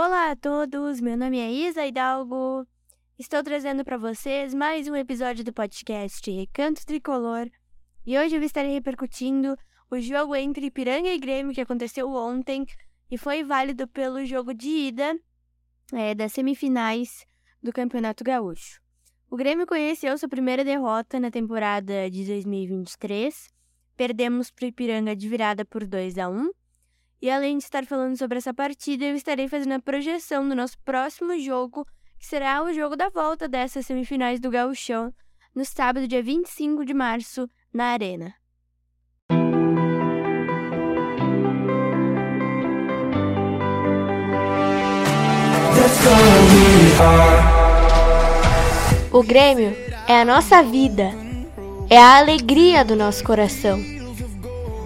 Olá a todos, meu nome é Isa Hidalgo. Estou trazendo para vocês mais um episódio do podcast Recanto Tricolor e hoje eu estarei repercutindo o jogo entre Ipiranga e Grêmio que aconteceu ontem e foi válido pelo jogo de ida é, das semifinais do Campeonato Gaúcho. O Grêmio conheceu sua primeira derrota na temporada de 2023. Perdemos para o Ipiranga de virada por 2 a 1 e além de estar falando sobre essa partida, eu estarei fazendo a projeção do nosso próximo jogo, que será o jogo da volta dessas semifinais do Gauchão, no sábado, dia 25 de março, na Arena. O Grêmio é a nossa vida, é a alegria do nosso coração.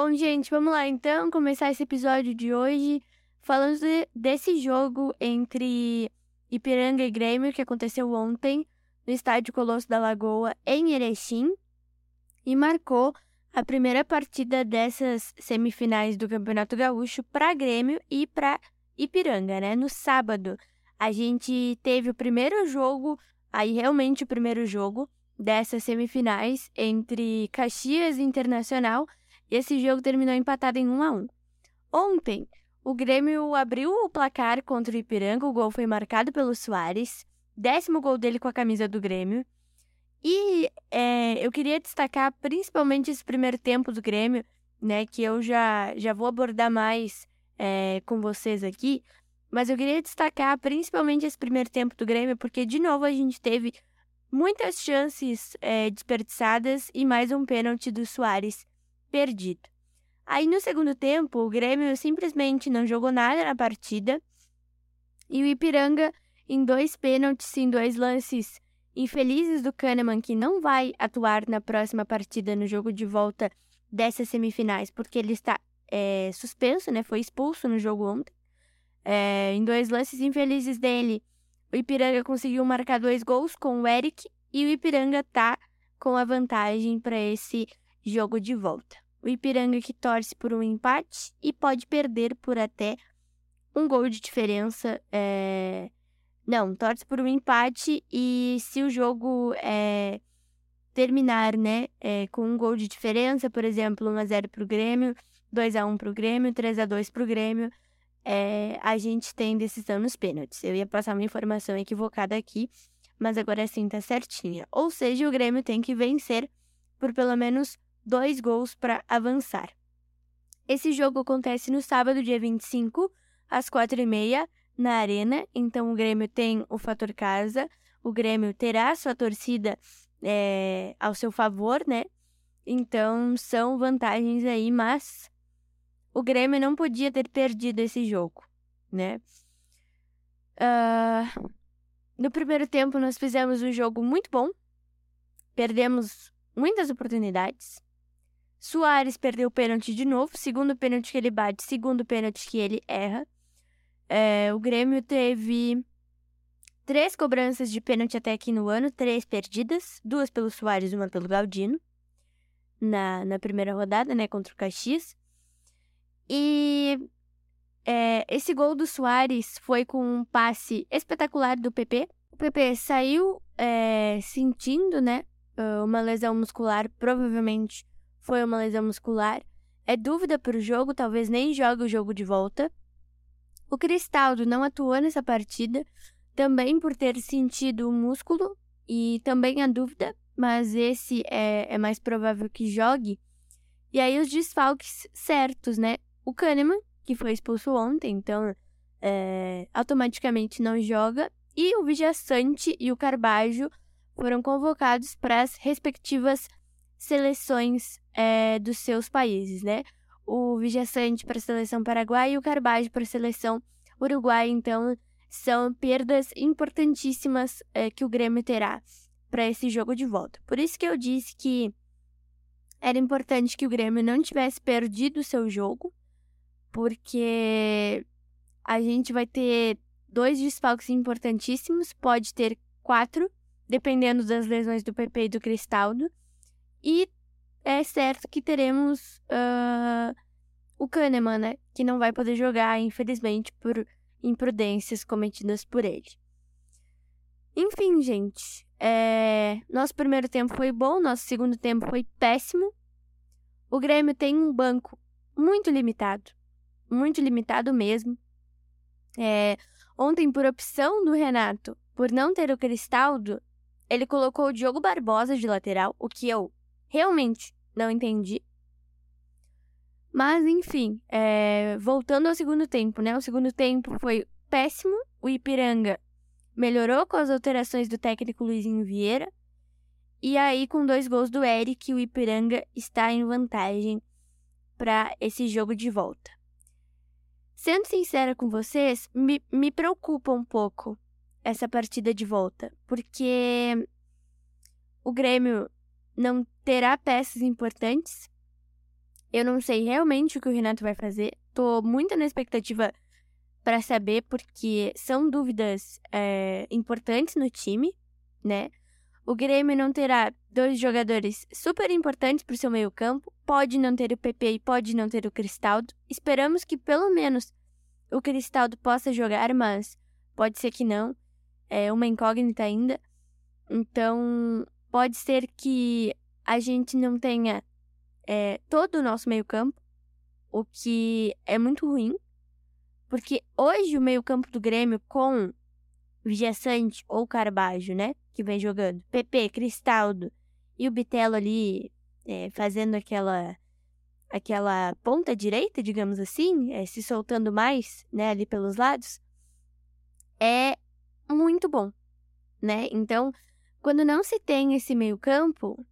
Bom, gente, vamos lá então começar esse episódio de hoje falando de, desse jogo entre Ipiranga e Grêmio que aconteceu ontem no Estádio Colosso da Lagoa, em Erechim, e marcou a primeira partida dessas semifinais do Campeonato Gaúcho para Grêmio e para Ipiranga, né? No sábado, a gente teve o primeiro jogo, aí realmente o primeiro jogo dessas semifinais entre Caxias Internacional e esse jogo terminou empatado em 1 a 1. Ontem, o Grêmio abriu o placar contra o Ipiranga, o gol foi marcado pelo Soares, décimo gol dele com a camisa do Grêmio. E é, eu queria destacar principalmente esse primeiro tempo do Grêmio, né, que eu já, já vou abordar mais é, com vocês aqui, mas eu queria destacar principalmente esse primeiro tempo do Grêmio, porque de novo a gente teve muitas chances é, desperdiçadas e mais um pênalti do Soares perdido. Aí no segundo tempo, o Grêmio simplesmente não jogou nada na partida e o Ipiranga, em dois pênaltis, em dois lances infelizes do Kahneman, que não vai atuar na próxima partida no jogo de volta dessas semifinais, porque ele está é, suspenso, né? Foi expulso no jogo ontem. É, em dois lances infelizes dele, o Ipiranga conseguiu marcar dois gols com o Eric e o Ipiranga tá com a vantagem para esse jogo de volta. O Ipiranga que torce por um empate e pode perder por até um gol de diferença. É... Não, torce por um empate e se o jogo é, terminar né, é, com um gol de diferença, por exemplo, 1x0 para o Grêmio, 2x1 para o Grêmio, 3x2 para o Grêmio, é, a gente tem decisão nos pênaltis. Eu ia passar uma informação equivocada aqui, mas agora sim tá certinha. Ou seja, o Grêmio tem que vencer por pelo menos dois gols para avançar. Esse jogo acontece no sábado, dia 25, às quatro e meia, na Arena. Então, o Grêmio tem o fator casa. O Grêmio terá sua torcida é, ao seu favor, né? Então, são vantagens aí, mas o Grêmio não podia ter perdido esse jogo, né? Uh, no primeiro tempo, nós fizemos um jogo muito bom. Perdemos muitas oportunidades. Soares perdeu o pênalti de novo, segundo pênalti que ele bate, segundo pênalti que ele erra. É, o Grêmio teve três cobranças de pênalti até aqui no ano, três perdidas, duas pelo Soares, uma pelo Galdino, na, na primeira rodada, né, contra o Caxias. E é, esse gol do Soares foi com um passe espetacular do PP. O PP saiu é, sentindo, né, uma lesão muscular, provavelmente foi uma lesão muscular. É dúvida para o jogo, talvez nem jogue o jogo de volta. O Cristaldo não atuou nessa partida, também por ter sentido o músculo, e também a dúvida, mas esse é, é mais provável que jogue, E aí os desfalques certos, né? O Kahneman, que foi expulso ontem, então é, automaticamente não joga. E o Vijaçante e o Carbajo foram convocados para as respectivas seleções é, dos seus países, né? O Vijaçante para a seleção paraguaia e o Carbajo para a seleção uruguaia. Então, são perdas importantíssimas é, que o Grêmio terá para esse jogo de volta. Por isso que eu disse que era importante que o Grêmio não tivesse perdido o seu jogo, porque a gente vai ter dois desfalques importantíssimos, pode ter quatro, dependendo das lesões do PP e do Cristaldo. E é certo que teremos uh, o Kahneman, né? Que não vai poder jogar, infelizmente, por imprudências cometidas por ele. Enfim, gente, é... nosso primeiro tempo foi bom, nosso segundo tempo foi péssimo. O Grêmio tem um banco muito limitado, muito limitado mesmo. É... Ontem, por opção do Renato, por não ter o Cristaldo, ele colocou o Diogo Barbosa de lateral, o que eu realmente não entendi. Mas, enfim, é... voltando ao segundo tempo, né? O segundo tempo foi péssimo. O Ipiranga melhorou com as alterações do técnico Luizinho Vieira. E aí, com dois gols do Eric, o Ipiranga está em vantagem para esse jogo de volta. Sendo sincera com vocês, me, me preocupa um pouco essa partida de volta, porque o Grêmio não terá peças importantes. Eu não sei realmente o que o Renato vai fazer. Tô muito na expectativa para saber, porque são dúvidas é, importantes no time, né? O Grêmio não terá dois jogadores super importantes para o seu meio-campo. Pode não ter o PP e pode não ter o Cristaldo. Esperamos que pelo menos o Cristaldo possa jogar, mas pode ser que não. É uma incógnita ainda. Então, pode ser que a gente não tenha é, todo o nosso meio-campo, o que é muito ruim, porque hoje o meio-campo do Grêmio com Vijaçante ou Carbajo, né? Que vem jogando. PP, Cristaldo e o Bitelo ali é, fazendo aquela aquela ponta direita, digamos assim, é, se soltando mais, né, ali pelos lados, é muito bom, né? Então, quando não se tem esse meio-campo,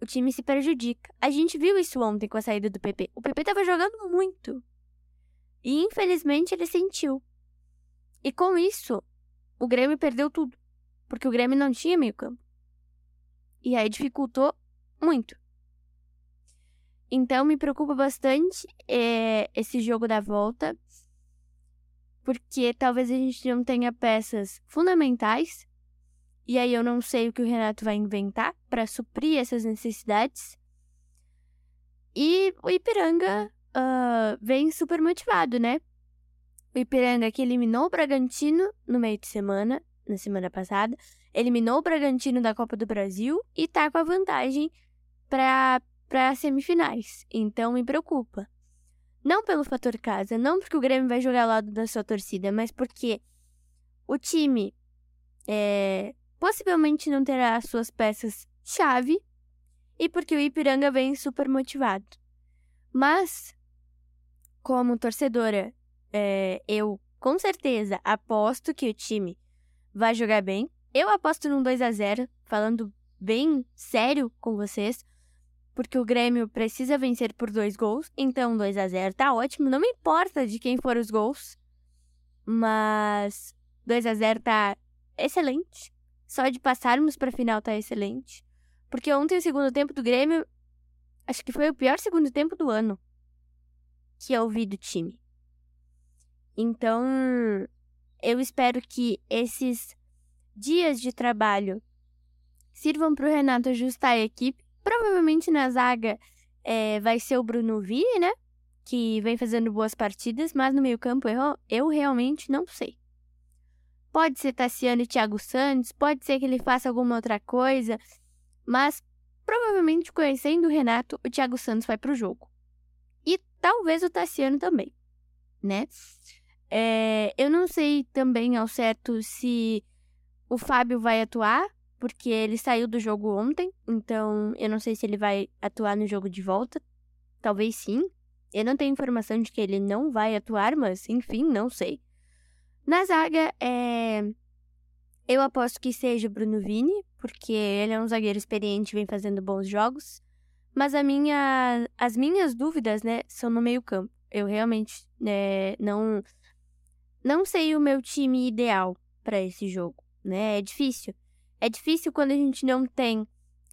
o time se prejudica. A gente viu isso ontem com a saída do PP. O PP tava jogando muito. E infelizmente ele sentiu. E com isso, o Grêmio perdeu tudo. Porque o Grêmio não tinha meio-campo. E aí dificultou muito. Então me preocupa bastante é, esse jogo da volta. Porque talvez a gente não tenha peças fundamentais. E aí eu não sei o que o Renato vai inventar para suprir essas necessidades. E o Ipiranga uh, vem super motivado, né? O Ipiranga que eliminou o Bragantino no meio de semana, na semana passada, eliminou o Bragantino da Copa do Brasil e tá com a vantagem para para semifinais. Então me preocupa. Não pelo fator casa, não porque o Grêmio vai jogar ao lado da sua torcida, mas porque o time é, possivelmente não terá as suas peças chave e porque o Ipiranga vem super motivado. Mas como torcedora, é, eu com certeza aposto que o time vai jogar bem. Eu aposto num 2 a 0 falando bem sério com vocês, porque o Grêmio precisa vencer por dois gols, então 2 a 0 tá ótimo, não me importa de quem for os gols, mas 2 a 0 tá excelente. Só de passarmos para final tá excelente, porque ontem o segundo tempo do Grêmio acho que foi o pior segundo tempo do ano que eu vi do time. Então, eu espero que esses dias de trabalho sirvam para o Renato ajustar a equipe. Provavelmente na zaga é, vai ser o Bruno Vini, né? Que vem fazendo boas partidas, mas no meio-campo eu, eu realmente não sei. Pode ser Tassiano e Thiago Santos, pode ser que ele faça alguma outra coisa, mas provavelmente conhecendo o Renato, o Thiago Santos vai para o jogo. Talvez o Tassiano também, né? É, eu não sei também ao certo se o Fábio vai atuar, porque ele saiu do jogo ontem, então eu não sei se ele vai atuar no jogo de volta. talvez sim. Eu não tenho informação de que ele não vai atuar, mas enfim, não sei. Na zaga, é... eu aposto que seja Bruno Vini, porque ele é um zagueiro experiente e vem fazendo bons jogos. Mas a minha, as minhas dúvidas, né, são no meio-campo. Eu realmente né, não não sei o meu time ideal para esse jogo, né? É difícil. É difícil quando a gente não tem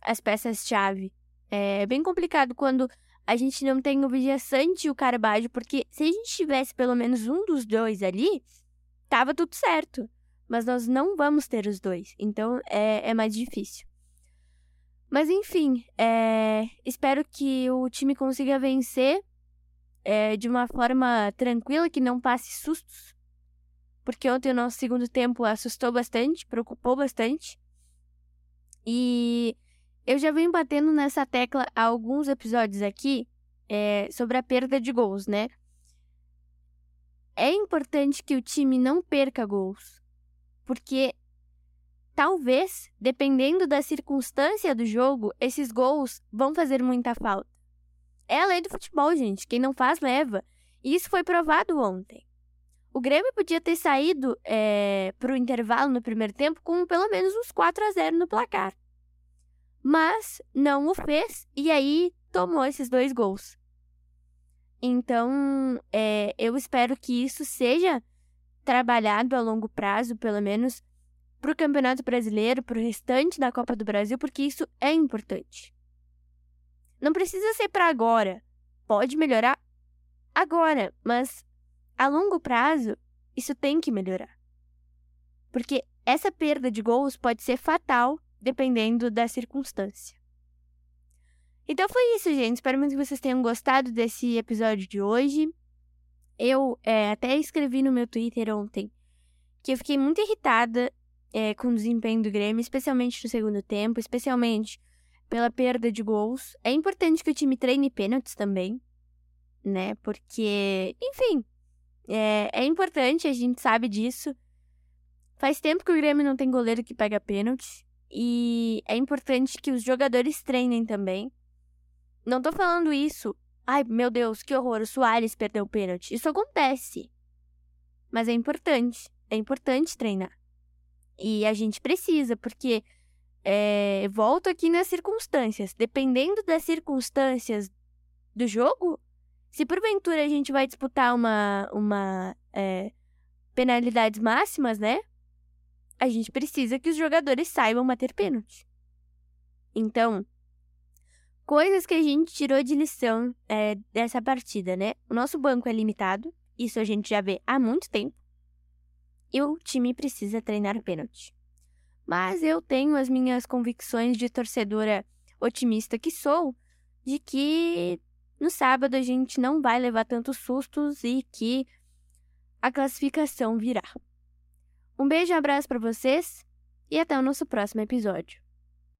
as peças-chave. É bem complicado quando a gente não tem o Vijaçante e o Carbajo, porque se a gente tivesse pelo menos um dos dois ali, tava tudo certo. Mas nós não vamos ter os dois, então é, é mais difícil. Mas enfim, é, espero que o time consiga vencer é, de uma forma tranquila, que não passe sustos. Porque ontem o nosso segundo tempo assustou bastante, preocupou bastante. E eu já venho batendo nessa tecla há alguns episódios aqui é, sobre a perda de gols, né? É importante que o time não perca gols, porque talvez, dependendo da circunstância do jogo, esses gols vão fazer muita falta. É a lei do futebol, gente. Quem não faz, leva. E isso foi provado ontem. O Grêmio podia ter saído é, para o intervalo no primeiro tempo com pelo menos uns 4 a 0 no placar. Mas não o fez e aí tomou esses dois gols. Então, é, eu espero que isso seja trabalhado a longo prazo, pelo menos para o Campeonato Brasileiro, para o restante da Copa do Brasil, porque isso é importante. Não precisa ser para agora. Pode melhorar agora, mas a longo prazo, isso tem que melhorar. Porque essa perda de gols pode ser fatal dependendo da circunstância. Então foi isso, gente. Espero muito que vocês tenham gostado desse episódio de hoje. Eu é, até escrevi no meu Twitter ontem que eu fiquei muito irritada é, com o desempenho do Grêmio, especialmente no segundo tempo, especialmente pela perda de gols. É importante que o time treine pênaltis também, né? Porque, enfim, é, é importante, a gente sabe disso. Faz tempo que o Grêmio não tem goleiro que pega pênalti. E é importante que os jogadores treinem também. Não tô falando isso. Ai, meu Deus, que horror, o Soares perdeu o pênalti. Isso acontece. Mas é importante. É importante treinar. E a gente precisa, porque é, volto aqui nas circunstâncias. Dependendo das circunstâncias do jogo, se porventura a gente vai disputar uma, uma é, penalidades máximas, né? A gente precisa que os jogadores saibam bater pênalti. Então, coisas que a gente tirou de lição é, dessa partida, né? O nosso banco é limitado, isso a gente já vê há muito tempo e o time precisa treinar pênalti. Mas eu tenho as minhas convicções de torcedora otimista que sou, de que no sábado a gente não vai levar tantos sustos e que a classificação virá. Um beijo e um abraço para vocês e até o nosso próximo episódio.